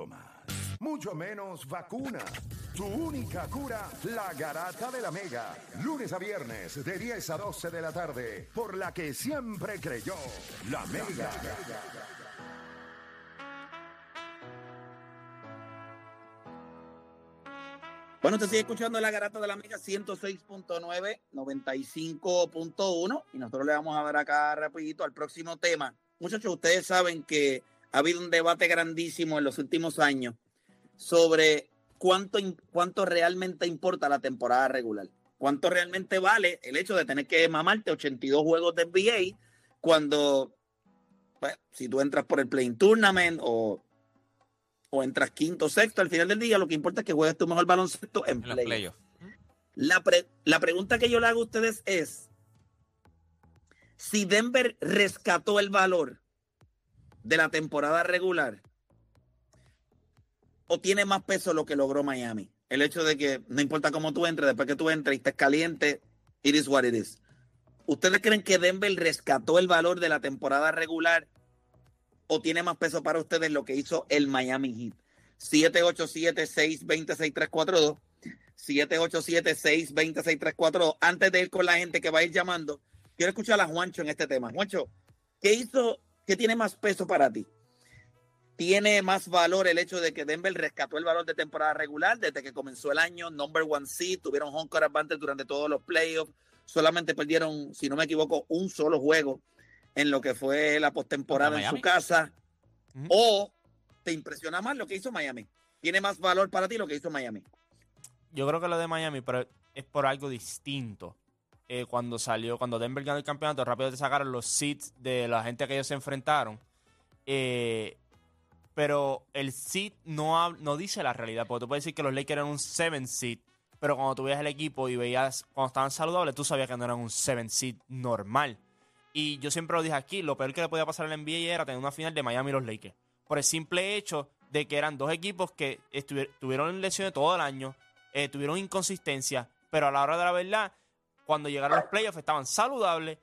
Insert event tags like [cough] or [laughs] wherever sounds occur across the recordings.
mucho más. Mucho menos vacuna. Tu única cura, la garata de la mega. Lunes a viernes, de 10 a 12 de la tarde, por la que siempre creyó, la mega. Bueno, te sigue escuchando la garata de la Mega 106.9, 95.1 y nosotros le vamos a ver acá rapidito al próximo tema. Muchachos, ustedes saben que ha habido un debate grandísimo en los últimos años sobre cuánto, cuánto realmente importa la temporada regular. Cuánto realmente vale el hecho de tener que mamarte 82 juegos de NBA cuando, pues, si tú entras por el Playing Tournament o o entras quinto o sexto, al final del día lo que importa es que juegues tu mejor baloncesto en, en La, la pregunta que yo le hago a ustedes es, si Denver rescató el valor de la temporada regular, o tiene más peso lo que logró Miami. El hecho de que no importa cómo tú entres, después que tú entres y estés caliente, it is what it is. ¿Ustedes creen que Denver rescató el valor de la temporada regular o tiene más peso para ustedes lo que hizo el Miami Heat? 787-620-6342. 787-620-6342. Antes de ir con la gente que va a ir llamando, quiero escuchar a Juancho en este tema. Juancho, ¿qué hizo, qué tiene más peso para ti? ¿Tiene más valor el hecho de que Denver rescató el valor de temporada regular desde que comenzó el año? Number one seed, tuvieron home court advantage durante todos los playoffs. Solamente perdieron, si no me equivoco, un solo juego en lo que fue la postemporada en su casa. ¿O te impresiona más lo que hizo Miami? ¿Tiene más valor para ti lo que hizo Miami? Yo creo que lo de Miami, pero es por algo distinto. Eh, cuando salió, cuando Denver ganó el campeonato, rápido te sacaron los seats de la gente que ellos se enfrentaron. Eh, pero el seat no, no dice la realidad, porque tú puedes decir que los Lakers eran un 7 seat, pero cuando tú veías el equipo y veías cuando estaban saludables, tú sabías que no eran un 7 seat normal. Y yo siempre lo dije aquí, lo peor que le podía pasar al NBA era tener una final de Miami y los Lakers. Por el simple hecho de que eran dos equipos que tuvieron lesiones todo el año, eh, tuvieron inconsistencia, pero a la hora de la verdad, cuando llegaron los playoffs estaban saludables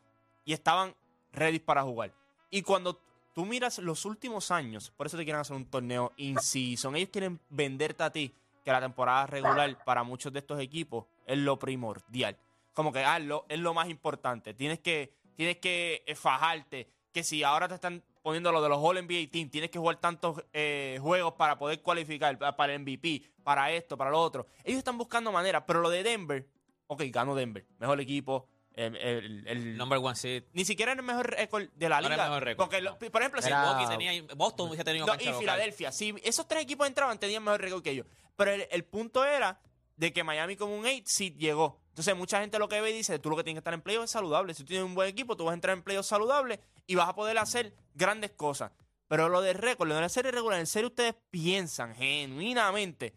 y estaban ready para jugar. Y cuando tú miras los últimos años, por eso te quieren hacer un torneo in-season, ellos quieren venderte a ti que la temporada regular para muchos de estos equipos es lo primordial. Como que ah, es lo más importante. Tienes que tienes que eh, fajarte, que si ahora te están poniendo lo de los All NBA Team, tienes que jugar tantos eh, juegos para poder cualificar para el MVP, para esto, para lo otro. Ellos están buscando maneras, pero lo de Denver, ok, ganó Denver, mejor equipo. El, number one seed. Ni siquiera era el mejor récord de la liga. mejor récord, porque, por ejemplo, si tenía, Boston hubiese tenido no, Y Filadelfia. Si esos tres equipos entraban, tenían mejor récord que ellos. Pero el, punto era de que Miami como un 8 seed llegó. Entonces, mucha gente lo que ve y dice, tú lo que tienes que estar en playoff es saludable. Si tú tienes un buen equipo, tú vas a entrar en playoff saludable y vas a poder hacer grandes cosas. Pero lo de récord, lo de la serie regular, en serio ustedes piensan genuinamente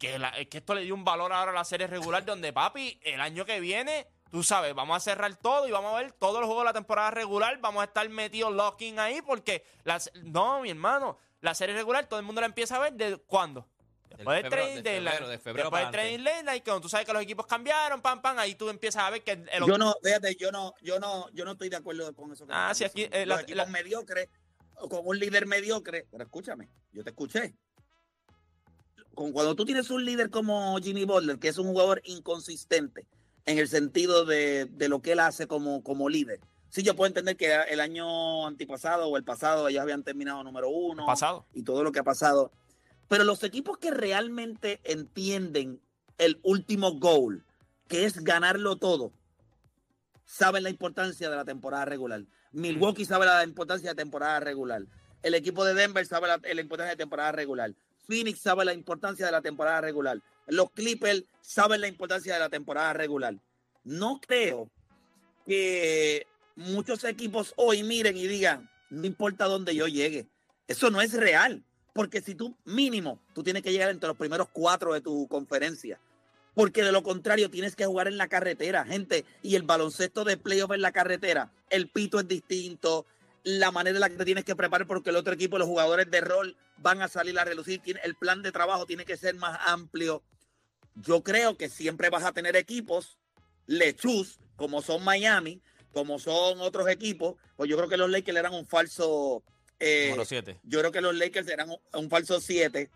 que, que esto le dio un valor ahora a la serie regular donde, papi, el año que viene, tú sabes, vamos a cerrar todo y vamos a ver todos los juegos de la temporada regular, vamos a estar metidos locking ahí porque, las, no, mi hermano, la serie regular todo el mundo la empieza a ver de cuándo. Después del trading de, la, de febrero después trading y cuando tú sabes que los equipos cambiaron, pam, pam, ahí tú empiezas a ver que el, Yo no, fíjate, yo no, yo no, yo no estoy de acuerdo con eso. ah, sí, aquí eh, los equipos mediocres, con un líder mediocre, pero escúchame, yo te escuché. Con, cuando tú tienes un líder como Jimmy Butler, que es un jugador inconsistente en el sentido de, de lo que él hace como, como líder. Sí, yo puedo entender que el año antipasado o el pasado ellos habían terminado número uno. Pasado. Y todo lo que ha pasado pero los equipos que realmente entienden el último goal, que es ganarlo todo, saben la importancia de la temporada regular. Milwaukee sabe la importancia de la temporada regular. El equipo de Denver sabe la, importancia de la temporada regular. Phoenix sabe la importancia de la temporada regular. Los Clippers saben la importancia de la temporada regular. No creo que muchos equipos hoy miren y digan, no importa dónde yo llegue. Eso no es real. Porque si tú mínimo, tú tienes que llegar entre los primeros cuatro de tu conferencia. Porque de lo contrario tienes que jugar en la carretera, gente. Y el baloncesto de playoff en la carretera, el pito es distinto, la manera en la que te tienes que preparar porque el otro equipo, los jugadores de rol van a salir a relucir. El plan de trabajo tiene que ser más amplio. Yo creo que siempre vas a tener equipos lechus, como son Miami, como son otros equipos. Pues yo creo que los Lakers eran un falso eh, 7. yo creo que los Lakers eran un, un falso 7.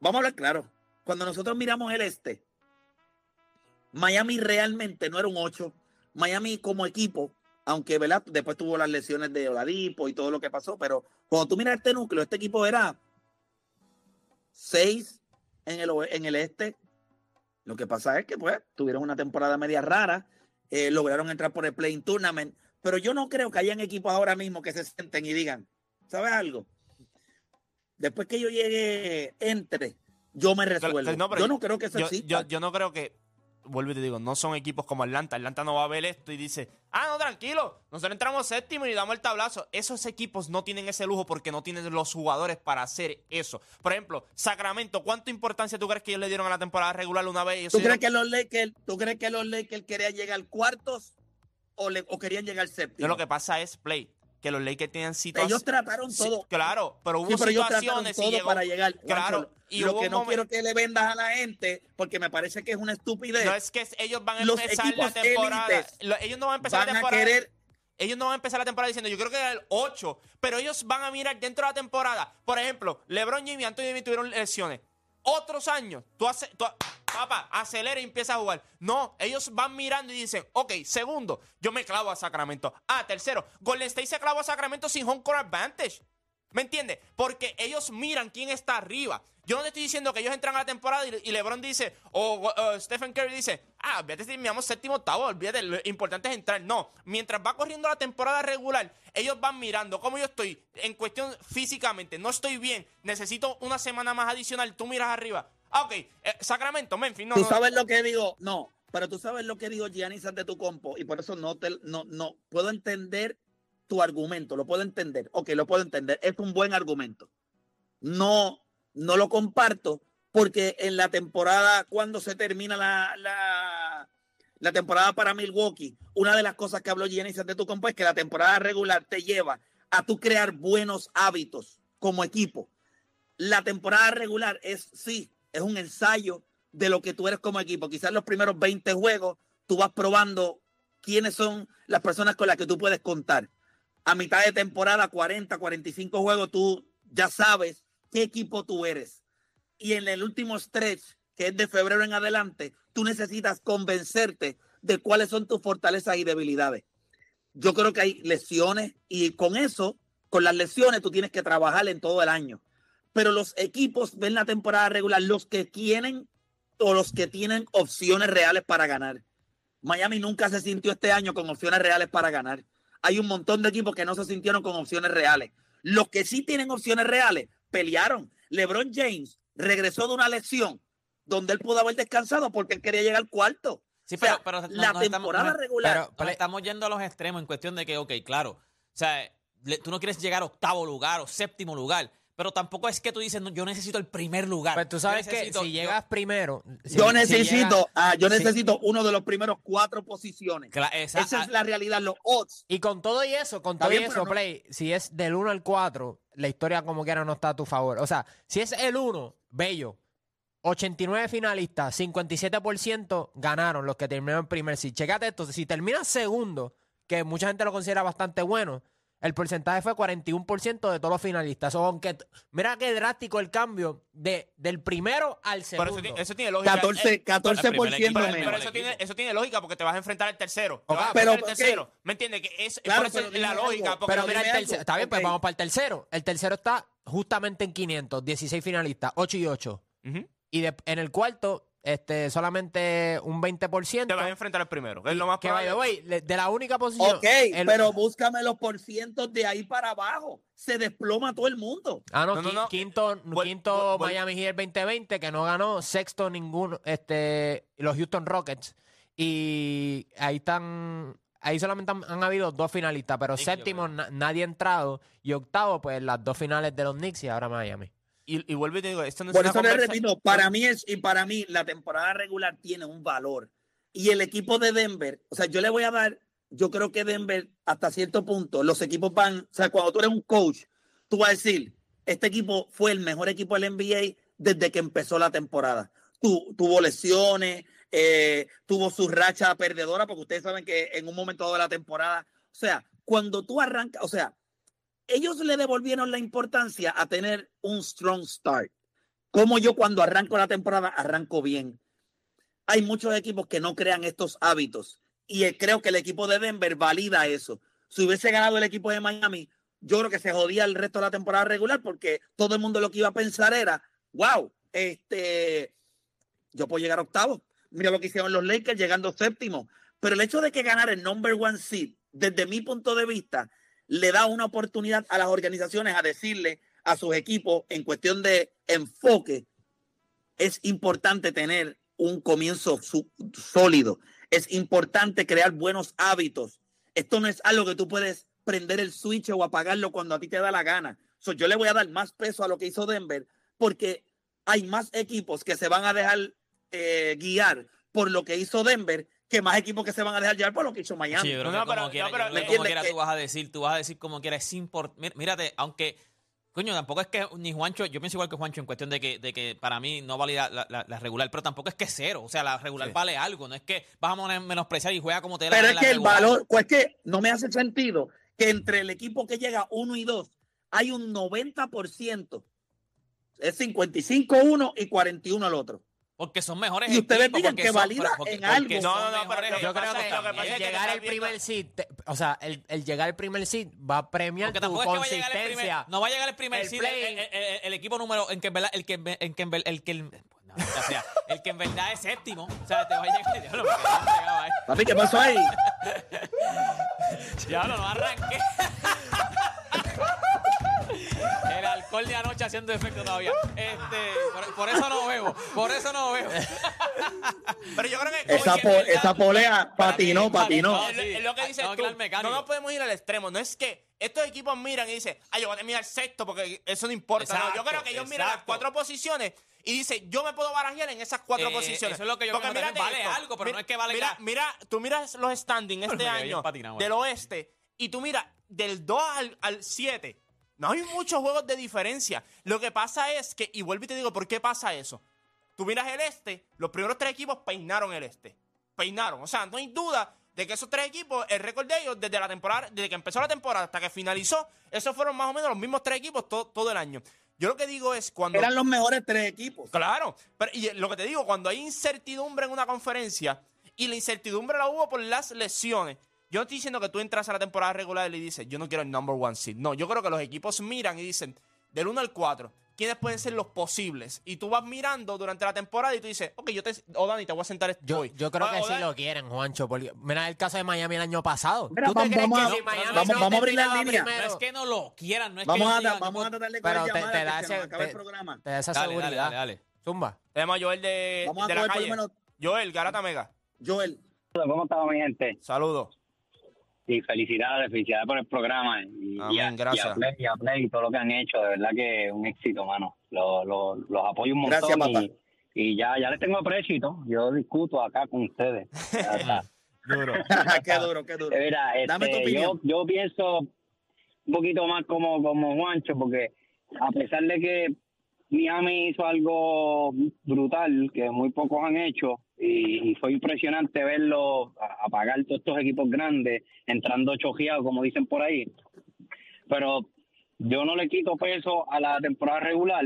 Vamos a hablar claro. Cuando nosotros miramos el este, Miami realmente no era un 8. Miami como equipo, aunque ¿verdad? después tuvo las lesiones de Oladipo y todo lo que pasó, pero cuando tú miras este núcleo, este equipo era 6 en el, en el este. Lo que pasa es que pues tuvieron una temporada media rara, eh, lograron entrar por el Playing Tournament, pero yo no creo que hayan equipos ahora mismo que se sienten y digan, ¿sabes algo? Después que yo llegue, entre, yo me resuelvo. no, yo no creo que eso Yo, exista. yo, yo no creo que. Vuelvo y te digo, no son equipos como Atlanta. Atlanta no va a ver esto y dice, ah, no, tranquilo, nosotros entramos séptimo y damos el tablazo. Esos equipos no tienen ese lujo porque no tienen los jugadores para hacer eso. Por ejemplo, Sacramento, ¿cuánta importancia tú crees que ellos le dieron a la temporada regular una vez? ¿Tú crees, dieron- que los Lakers, ¿Tú crees que los Lakers querían llegar cuartos o, le- o querían llegar séptimos? No, lo que pasa es, Play, que los Lakers tenían situaciones. Ellos trataron Sí, todo. claro, pero hubo Sí, pero situaciones y todo llegó. para llegar. Claro, Juancho, y lo que no quiero que le vendas a la gente, porque me parece que es una estupidez. No es que ellos van a Los empezar la temporada. ellos no van a empezar van la a temporada. querer ellos no van a empezar la temporada diciendo, yo creo que era el 8, pero ellos van a mirar dentro de la temporada. Por ejemplo, LeBron James y Anthony Davis tuvieron lesiones. Otros años, tú haces, papá, acelera y empieza a jugar. No, ellos van mirando y dicen, ok, segundo, yo me clavo a Sacramento. Ah, tercero, Golden State se clavó a Sacramento sin home court advantage. ¿Me entiendes? Porque ellos miran quién está arriba. Yo no te estoy diciendo que ellos entran a la temporada y, y LeBron dice, o o Stephen Curry dice, ah, olvídate si miramos séptimo, octavo, olvídate, lo importante es entrar. No, mientras va corriendo la temporada regular, ellos van mirando cómo yo estoy en cuestión físicamente, no estoy bien, necesito una semana más adicional, tú miras arriba. Ah, ok, eh, Sacramento, Memphis, no, Tú no. sabes lo que digo, no, pero tú sabes lo que digo Giannis de tu compo y por eso no te no no puedo entender tu argumento, lo puedo entender. Ok, lo puedo entender, es un buen argumento. No no lo comparto porque en la temporada cuando se termina la, la temporada para Milwaukee, una de las cosas que habló Giannis de tu compo es que la temporada regular te lleva a tú crear buenos hábitos como equipo. La temporada regular es sí, es un ensayo de lo que tú eres como equipo. Quizás los primeros 20 juegos tú vas probando quiénes son las personas con las que tú puedes contar. A mitad de temporada, 40, 45 juegos, tú ya sabes qué equipo tú eres. Y en el último stretch, que es de febrero en adelante, tú necesitas convencerte de cuáles son tus fortalezas y debilidades. Yo creo que hay lesiones y con eso, con las lesiones, tú tienes que trabajar en todo el año. Pero los equipos ven la temporada regular, los que quieren o los que tienen opciones reales para ganar. Miami nunca se sintió este año con opciones reales para ganar. Hay un montón de equipos que no se sintieron con opciones reales. Los que sí tienen opciones reales pelearon. LeBron James regresó de una lesión donde él pudo haber descansado porque él quería llegar al cuarto. Sí, O sea, pero, pero la estamos- temporada regular. pero- estamos yendo a los extremos en cuestión de que, ok, claro, o sea, le- tú no quieres llegar a octavo lugar o séptimo lugar, pero tampoco es que tú dices, no, yo necesito el primer lugar. Pues tú sabes que si yo- llegas primero. si- yo si necesito, llegas- ah, yo sí. necesito uno de los primeros cuatro posiciones. Esa- Esa ah, es la realidad, los odds. Y con todo y eso, con todo y bien, eso, no- Play, si es del 1 al 4, la historia como quiera no está a tu favor. O sea, si es el 1, bello. 89 finalistas, 57% ganaron los que terminaron en primer seed. Checate esto, si terminas segundo, que mucha gente lo considera bastante bueno, el porcentaje fue 41% de todos los finalistas. O aunque, mira qué drástico el cambio de, del primero al Pero segundo. eso, tiene- eso tiene lógica. 14, Eh, 14% equipo, Pero, el menos. pero eso, tiene, eso tiene lógica porque te vas a enfrentar al tercero. Te Ok, vas a pero, enfrentar al tercero. ¿Me entiendes? Que es, Claro, por eso pero la algo. lógica. Porque Pero Pero mira, el tercero. Está bien, pues ok. vamos para el tercero. El tercero está justamente en 500, 16 finalistas, 8 y 8. Ujú. Y de- en el cuarto, este, solamente un 20%. te vas a enfrentar al primero. que es lo más que, probable. way, de la única posición. Ok, el- pero búscame los porcientos de ahí para abajo. Se desploma todo el mundo. Ah, no, No, no, qui- no. quinto, Vuel- quinto vuel- Miami Heat 2020, que no ganó. Sexto, ninguno. Este, los Houston Rockets. Y ahí están. Ahí solamente han, han habido dos finalistas, pero Sí, séptimo na- nadie ha entrado. Y octavo, pues las dos finales de los Knicks y ahora Miami. Y, y vuelvo y te digo, esto no es Por una eso le repito, para mí es, y para mí la temporada regular tiene un valor. Y el equipo de Denver, o sea, yo le voy a dar, yo creo que Denver, hasta cierto punto, los equipos van, o sea, cuando tú eres un coach, tú vas a decir, este equipo fue el mejor equipo del NBA desde que empezó la temporada. Tu- tuvo lesiones, eh, tuvo su racha perdedora, porque ustedes saben que en un momento dado de la temporada, o sea, cuando tú arrancas, o sea, ellos le devolvieron la importancia a tener un strong start. Como yo cuando arranco la temporada, arranco bien. Hay muchos equipos que no crean estos hábitos y eh, creo que el equipo de Denver valida eso. Si hubiese ganado el equipo de Miami, yo creo que se jodía el resto de la temporada regular porque todo el mundo lo que iba a pensar era, wow, este, yo puedo llegar octavo. Mira lo que hicieron los Lakers llegando séptimo. Pero el hecho de que ganar el number one seed, desde mi punto de vista, le da una oportunidad a las organizaciones a decirle a sus equipos en cuestión de enfoque, es importante tener un comienzo sólido. Es importante crear buenos hábitos. Esto no es algo que tú puedes prender el switch o apagarlo cuando a ti te da la gana. yo le voy a dar más peso a lo que hizo Denver porque hay más equipos que se van a dejar eh, guiar por lo que hizo Denver que más equipos que se van a dejar llevar por lo que hizo Miami. Sí, pero no, como quiera, como quiera tú vas a decir, tú vas a decir como quiera, es importante. Mírate, aunque, coño, tampoco es que ni Juancho, yo pienso igual que Juancho en cuestión de que, de que para mí no valida la, la, regular, pero tampoco es que es cero. O sea, la regular vale algo, no es que vas a menospreciar y juega como te Pero es que el valor, pues que no me hace sentido que entre el equipo que llega uno y dos hay un 90%. Es 55 y 41 el otro. Porque son mejores Y ustedes digan que valida en algo. No, no, no, pero yo creo que, el llegar al primer seed, o sea, el, el, llegar al primer seed va a premiar tu consistencia. no va a llegar el primer seed el, equipo número en que el que en que el que o sea, el que en verdad es séptimo, o sea, te va a llegar. Papi, ¿qué pasó ahí? [laughs] Diablo, no arranqué. El alcohol de anoche haciendo efecto todavía. Este, por, eso no bebo. Por eso no bebo. [laughs] Pero yo creo que. Esa, esa polea patinó, patinó. Es lo que dices tú. No nos podemos ir al extremo. No es que estos equipos miran y dicen, ay, yo voy a terminar sexto porque eso no importa. yo creo que ellos miran las cuatro posiciones y dicen, yo me puedo barajear en esas cuatro eh, posiciones. Eso es lo que yo porque mira vale algo, pero no es que vale mira, mira, tú miras los standings este año del oeste y tú miras del 2 al 7 no hay muchos juegos de diferencia. Lo que pasa es que, y vuelvo y te digo, ¿por qué pasa eso? Tú miras el este, los primeros tres equipos peinaron el este. Peinaron. O sea, no hay duda de que esos tres equipos, el récord de ellos, desde la temporada, desde que empezó la temporada hasta que finalizó, esos fueron más o menos los mismos tres equipos todo, el año. Yo lo que digo es cuando. Eran los mejores tres equipos. Claro. Pero, y lo que te digo, cuando hay incertidumbre en una conferencia, y la incertidumbre la hubo por las lesiones, yo no estoy diciendo que tú entras a la temporada regular y dices, yo no quiero el number one seed. No, yo creo que los equipos miran y dicen, del 1 al 4, ¿quiénes pueden ser los posibles? Y tú vas mirando durante la temporada y tú dices, ok, yo te, o Dani, te voy a sentar yo, hoy. Yo creo que sí lo quieren, Juancho. Porque, mira el caso de Miami el año pasado. Mira, vamos, vamos, que Miami vamos, vamos a abrir la línea. No es que no lo quieran, no es vamos que a, vamos a tratarle con Pero te, te, da ese, te, el programa. te da esa dale, seguridad. Dale, dale, Zumba. Tenemos a Joel de, vamos de a la calle. Joel, Garata Mega. Joel. ¿Cómo estaba mi gente? Saludos. Y felicidades, felicidades por el programa. Y, Amén, gracias. Y a, Play, y todo lo que han hecho, de verdad que un éxito, mano. Los, los apoyo un montón. Y, ya, ya les tengo aprecio Yo discuto acá con ustedes. [laughs] duro. [laughs] qué duro, qué duro. Mira, Dame tu este, opinión. Yo, yo pienso un poquito más como, como Juancho, porque a pesar de que Miami hizo algo brutal que muy pocos han hecho y, fue impresionante verlo apagar todos estos equipos grandes entrando chojeados como dicen por ahí pero yo no le quito peso a la temporada regular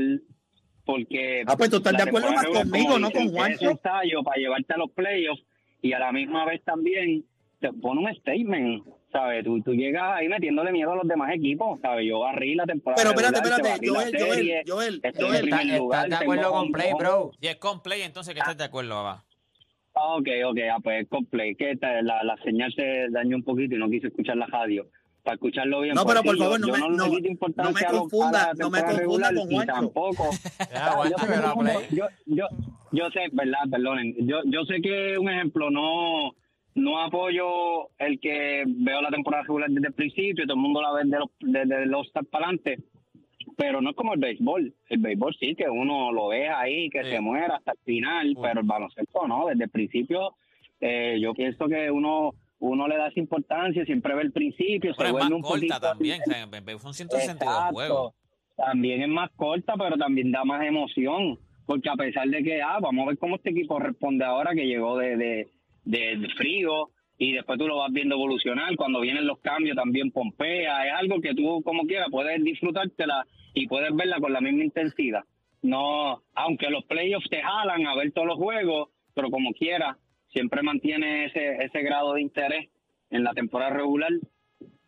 porque ah pues tú estás de acuerdo más conmigo no con Juan es ensayo para llevarte a los playoffs y a la misma vez también te pone un statement ¿sabes? Tú, tú llegas ahí metiéndole miedo a los demás equipos, ¿sabes? Yo barrí la temporada. Pero espérate, espérate, Joel, Joel, Joel, Joel. ¿Estás de acuerdo con Play, bro? Y es con Play, entonces que estás de acuerdo, papá. Ah, ok, ok, ah, pues con Play, que la, la señal se dañó un poquito y no quise escuchar la radio para escucharlo bien. No, pero por favor, no, me, no, no, me confunda, no me confunda con Juancho. Tampoco. [laughs] yo, yo, yo, sé, verdad, perdonen. Yo, yo sé que un ejemplo no no apoyo el que veo la temporada regular desde el principio, todo el mundo la ve desde los, desde los para adelante, pero no es como el béisbol. El béisbol sí, que uno lo ve ahí, que se muera hasta el final, pero el baloncesto no, desde el principio eh, yo pienso que uno uno le da esa importancia, siempre ve el principio, pero se es más corta también, son 162 juegos. También es más corta, pero también da más emoción, porque a pesar de que, ah, vamos a ver cómo este equipo responde ahora que llegó de de, frío y después tú lo vas viendo evolucionar. Cuando vienen los cambios también pompea. Es algo que tú, como quieras, puedes disfrutártela y puedes verla con la misma intensidad. No, aunque los playoffs te jalan a ver todos los juegos, pero como quiera, siempre mantiene ese, ese grado de interés en la temporada regular.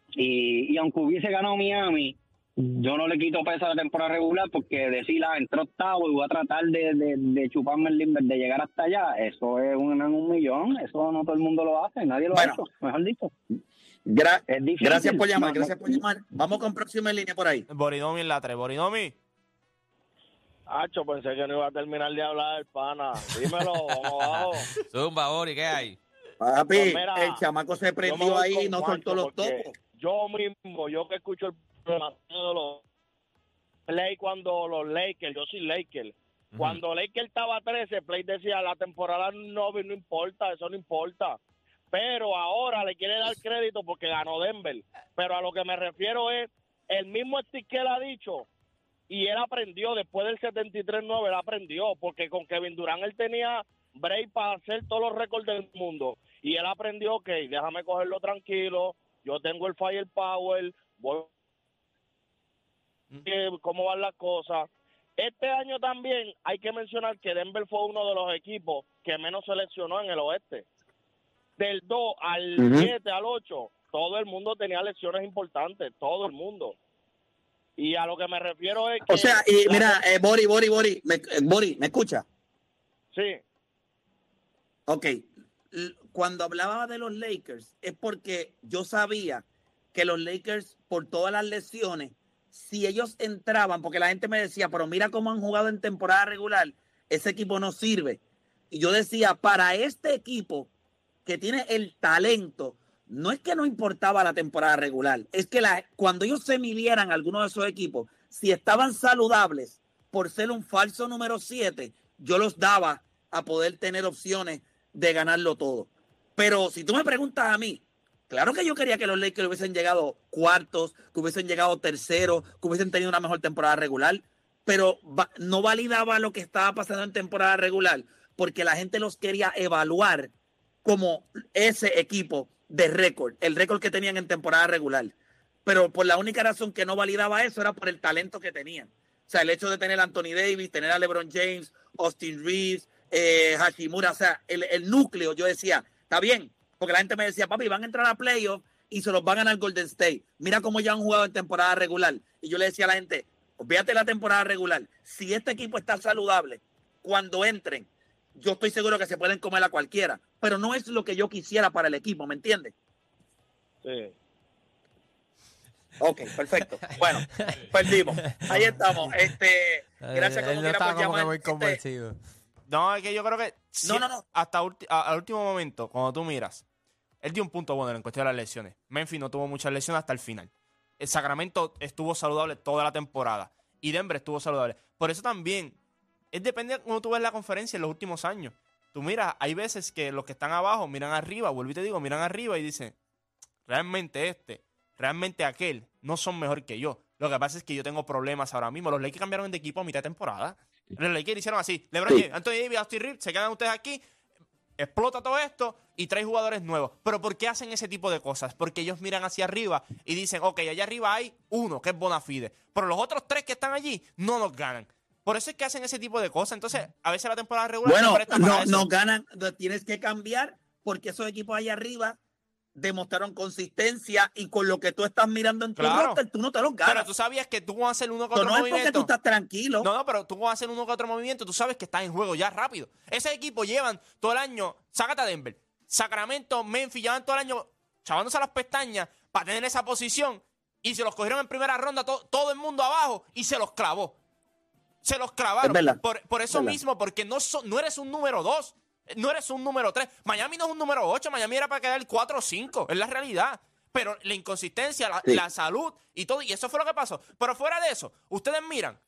Y, y aunque hubiese ganado Miami, yo no le quito peso a la temporada regular porque decir, ah, entró octavo y voy a tratar de, de, de chuparme el limber, de llegar hasta allá, eso es un, un millón, eso no todo el mundo lo hace, nadie lo ha hecho, mejor dicho. Gracias por llamar, gracias por llamar. Vamos con próxima en línea por ahí. Boridomi en la 3, Boridomi. Hacho, pensé que no iba a terminar de hablar, pana. Dímelo, [laughs] vamos abajo. Zumba, Bori, ¿qué hay? Papi, pues el chamaco se prendió ahí y no soltó los topos. Yo mismo, yo que escucho el programa de los play cuando los Lakers, yo soy Lakers. Cuando Lakers estaba 13, Play decía, la temporada no, no importa, eso no importa. Pero ahora le quiere dar crédito porque ganó Denver. Pero a lo que me refiero es, el mismo Steve que él ha dicho, y él aprendió después del 73-9, él aprendió, porque con Kevin Durant él tenía break para hacer todos los récords del mundo. Y él aprendió, ok, déjame cogerlo tranquilo, yo tengo el firepower, voy cómo van las cosas. Este año también hay que mencionar que Denver fue uno de los equipos que menos seleccionó en el oeste. Del 2 al 7, al 8, todo el mundo tenía lecciones importantes, todo el mundo. Y a lo que me refiero es que... O sea, y mira, eh, Bori, Bori, Bori, me, eh, Bori, ¿me escucha? Sí. Ok. Cuando hablaba de los Lakers, es porque yo sabía que los Lakers, por todas las lesiones, si ellos entraban, porque la gente me decía, pero mira cómo han jugado en temporada regular, ese equipo no sirve. Y yo decía, para este equipo que tiene el talento, no es que no importaba la temporada regular, es que cuando ellos se midieran algunos de esos equipos, si estaban saludables por ser un falso número 7, yo los daba a poder tener opciones de ganarlo todo. Pero si tú me preguntas a mí, claro que yo quería que los Lakers hubiesen llegado cuartos, que hubiesen llegado terceros, que hubiesen tenido una mejor temporada regular, pero no validaba lo que estaba pasando en temporada regular porque la gente los quería evaluar como ese equipo de récord, el récord que tenían en temporada regular. Pero por la única razón que no validaba eso era por el talento que tenían. O sea, el hecho de tener a Anthony Davis, tener a LeBron James, Austin Reeves, eh, Hashimura, o sea, el, núcleo, yo decía, está bien, porque la gente me decía, papi, van a entrar a playoffs y se los van a ganar Golden State. Mira cómo ya han jugado en temporada regular. Y yo le decía a la gente, olvídate la temporada regular. Si este equipo está saludable, cuando entren, yo estoy seguro que se pueden comer a cualquiera, pero no es lo que yo quisiera para el equipo, ¿me entiendes? Sí. Ok, perfecto. [laughs] Bueno, perdimos. Ahí estamos. Este, gracias como quiera por llamar. Muy este, convencido. no, es que yo creo que no, no, no. hasta al último momento, cuando tú miras, él dio un punto bueno en cuestión de las lesiones. Memphis no tuvo muchas lesiones hasta el final. El Sacramento estuvo saludable toda la temporada. Y Denver estuvo saludable. Por eso también es depende de cómo tú ves la conferencia en los últimos años. Tú miras, hay veces que los que están abajo miran arriba, vuelvo y te digo, miran arriba y dicen, realmente este, realmente aquel, no son mejor que yo. Lo que pasa es que yo tengo problemas ahora mismo. Los Lakers cambiaron de equipo a mitad de temporada. Los Lakers hicieron así. LeBron James, Anthony Davis, Austin Reeves, se quedan ustedes aquí, explota todo esto y trae jugadores nuevos. Pero ¿por qué hacen ese tipo de cosas? Porque ellos miran hacia arriba y dicen, ok, allá arriba hay uno que es Bonafide. Pero los otros tres que están allí no nos ganan. Por eso es que hacen ese tipo de cosas. Entonces, a veces la temporada regular bueno, no, no ganan, tienes que cambiar porque esos equipos allá arriba demostraron consistencia y con lo que tú estás mirando en tu claro. tú no te los ganas. Pero tú sabías que tú vas a hacer uno que otro no movimiento. No es porque tú estás tranquilo. No, no, pero tú vas a hacer uno que otro movimiento, tú sabes que estás en juego ya rápido. Ese equipo llevan todo el año, sácate a Denver, Sacramento, Memphis, llevan todo el año chavándose las pestañas para tener esa posición y se los cogieron en primera ronda todo el mundo abajo y se los clavó. Se los clavaron. Por, eso mismo, porque no, no eres un número dos, no eres un número tres. Miami no es un número ocho, Miami era para quedar el cuatro o cinco, es la realidad. Pero la inconsistencia, la, salud y todo, y eso fue lo que pasó. Pero fuera de eso, ustedes miran,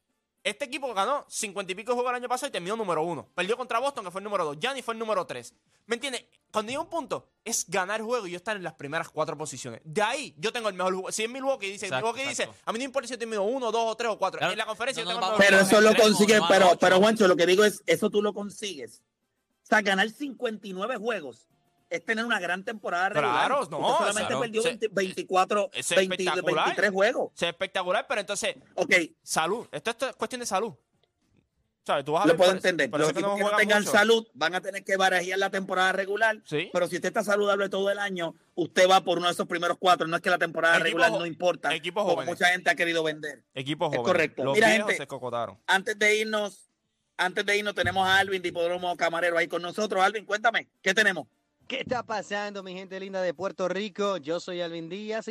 este equipo ganó 50 y pico juegos el año pasado y terminó número uno. Perdió contra Boston, que fue el número dos. Gianni fue el número tres. ¿Me entiendes? Cuando digo un punto, es ganar el juego y yo estar en las primeras cuatro posiciones. De ahí yo tengo el mejor juego. Si es Milwaukee dice, Milwaukee dice, a mí no importa si yo termino uno, dos o tres o cuatro. en la conferencia yo tengo el mejor Pero eso lo consigues, pero, pero Juancho, lo que digo es, eso tú lo consigues. O sea, ganar 59 juegos es tener una gran temporada regular. Claro, no, Usted solamente perdió Se- 20 24, eso es 20 espectacular. 23 juegos. Es espectacular, pero entonces, Ok, salud. Esto, esto es cuestión de salud. ¿Sabes? Tú vas a lo ver puedo entender. por Los que equipos que no tengan mucho. salud van a tener que barajear la temporada regular. Sí. Pero si usted está saludable todo el año, usted va por uno de esos primeros cuatro. No es que la temporada regular no importa. equipos como jóvenes. mucha gente ha querido vender. Equipos Es jóvenes. correcto. Los Mira, gente. se cocotaron. Antes de irnos, antes de irnos, tenemos a Alvin de Hipódromo Camarero ahí con nosotros. Alvin, cuéntame, ¿qué tenemos? ¿Qué está pasando, mi gente linda de Puerto Rico? Yo soy Alvin Díaz.